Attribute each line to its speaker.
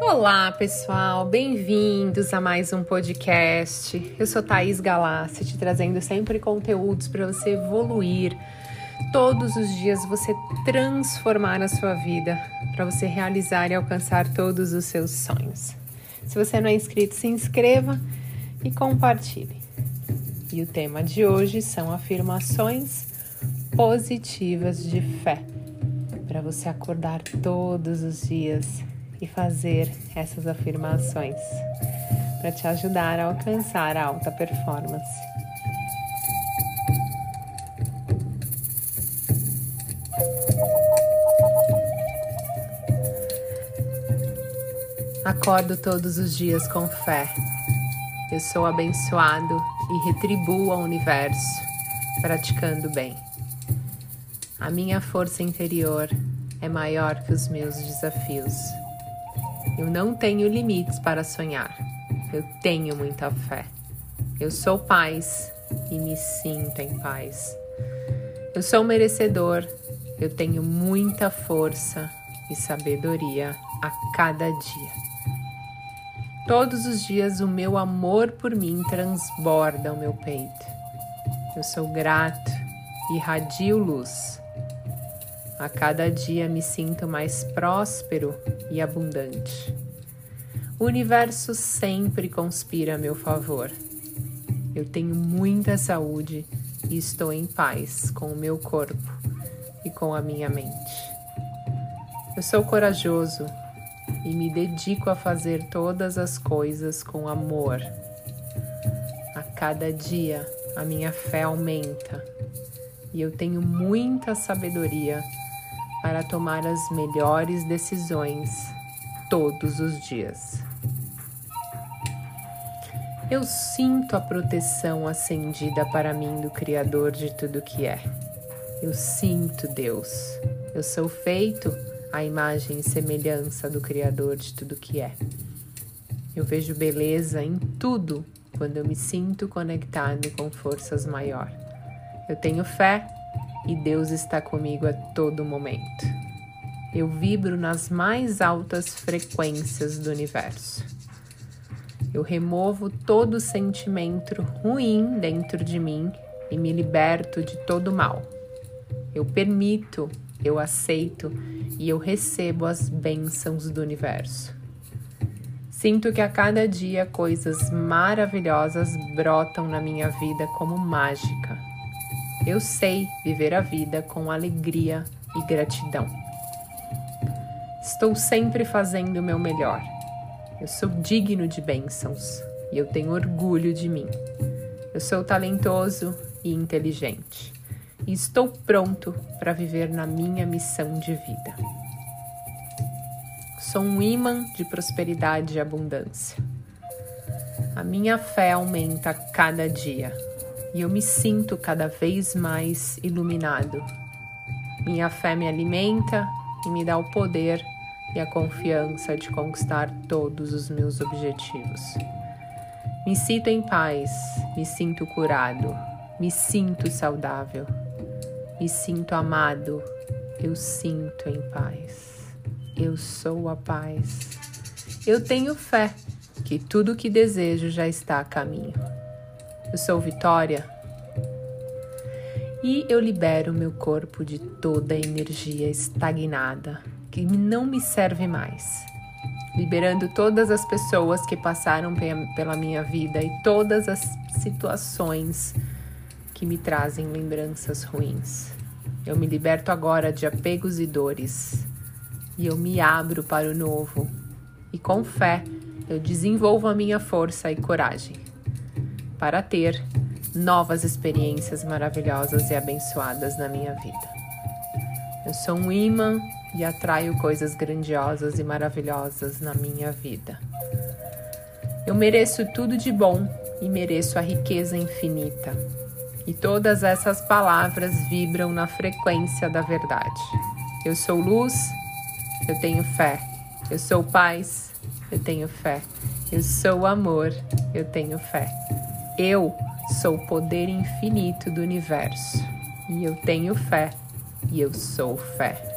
Speaker 1: Olá, pessoal, bem-vindos a mais um podcast. Eu sou Thaís Galassi, te trazendo sempre conteúdos para você evoluir todos os dias, você transformar a sua vida, para você realizar e alcançar todos os seus sonhos. Se você não é inscrito, se inscreva e compartilhe. E o tema de hoje são afirmações positivas de fé, para você acordar todos os dias e fazer essas afirmações para te ajudar a alcançar a alta performance. Acordo todos os dias com fé. Eu sou abençoado e retribuo ao universo praticando bem. A minha força interior é maior que os meus desafios. Eu não tenho limites para sonhar. Eu tenho muita fé. Eu sou paz e me sinto em paz. Eu sou merecedor. Eu tenho muita força e sabedoria a cada dia. Todos os dias o meu amor por mim transborda o meu peito. Eu sou grato e radio luz. A cada dia me sinto mais próspero e abundante. O universo sempre conspira a meu favor. Eu tenho muita saúde e estou em paz com o meu corpo e com a minha mente. Eu sou corajoso e me dedico a fazer todas as coisas com amor. A cada dia a minha fé aumenta e eu tenho muita sabedoria para tomar as melhores decisões todos os dias. Eu sinto a proteção acendida para mim do Criador de tudo que é. Eu sinto Deus. Eu sou feito à imagem e semelhança do Criador de tudo que é. Eu vejo beleza em tudo quando eu me sinto conectado com forças maior. Eu tenho fé e Deus está comigo a todo momento. Eu vibro nas mais altas frequências do universo. Eu removo todo sentimento ruim dentro de mim e me liberto de todo mal. Eu permito, eu aceito e eu recebo as bênçãos do universo. Sinto que a cada dia coisas maravilhosas brotam na minha vida como mágica eu sei viver a vida com alegria e gratidão. Estou sempre fazendo o meu melhor. Eu sou digno de bênçãos e eu tenho orgulho de mim. Eu sou talentoso e inteligente e estou pronto para viver na minha missão de vida. Sou um imã de prosperidade e abundância. A minha fé aumenta a cada dia e eu me sinto cada vez mais iluminado. Minha fé me alimenta e me dá o poder e a confiança de conquistar todos os meus objetivos. Me sinto em paz, me sinto curado, me sinto saudável, me sinto amado, eu sinto em paz. Eu sou a paz. Eu tenho fé que tudo o que desejo já está a caminho. Eu sou Vitória e eu libero meu corpo de toda a energia estagnada que não me serve mais. Liberando todas as pessoas que passaram pela minha vida e todas as situações que me trazem lembranças ruins. Eu me liberto agora de apegos e dores e eu me abro para o novo. E com fé, eu desenvolvo a minha força e coragem para ter novas experiências maravilhosas e abençoadas na minha vida. Eu sou um imã e atraio coisas grandiosas e maravilhosas na minha vida. Eu mereço tudo de bom e mereço a riqueza infinita. E todas essas palavras vibram na frequência da verdade. Eu sou luz, eu tenho fé. Eu sou paz, eu tenho fé. Eu sou amor, eu tenho fé. Eu sou o poder infinito do universo e eu tenho fé e eu sou fé.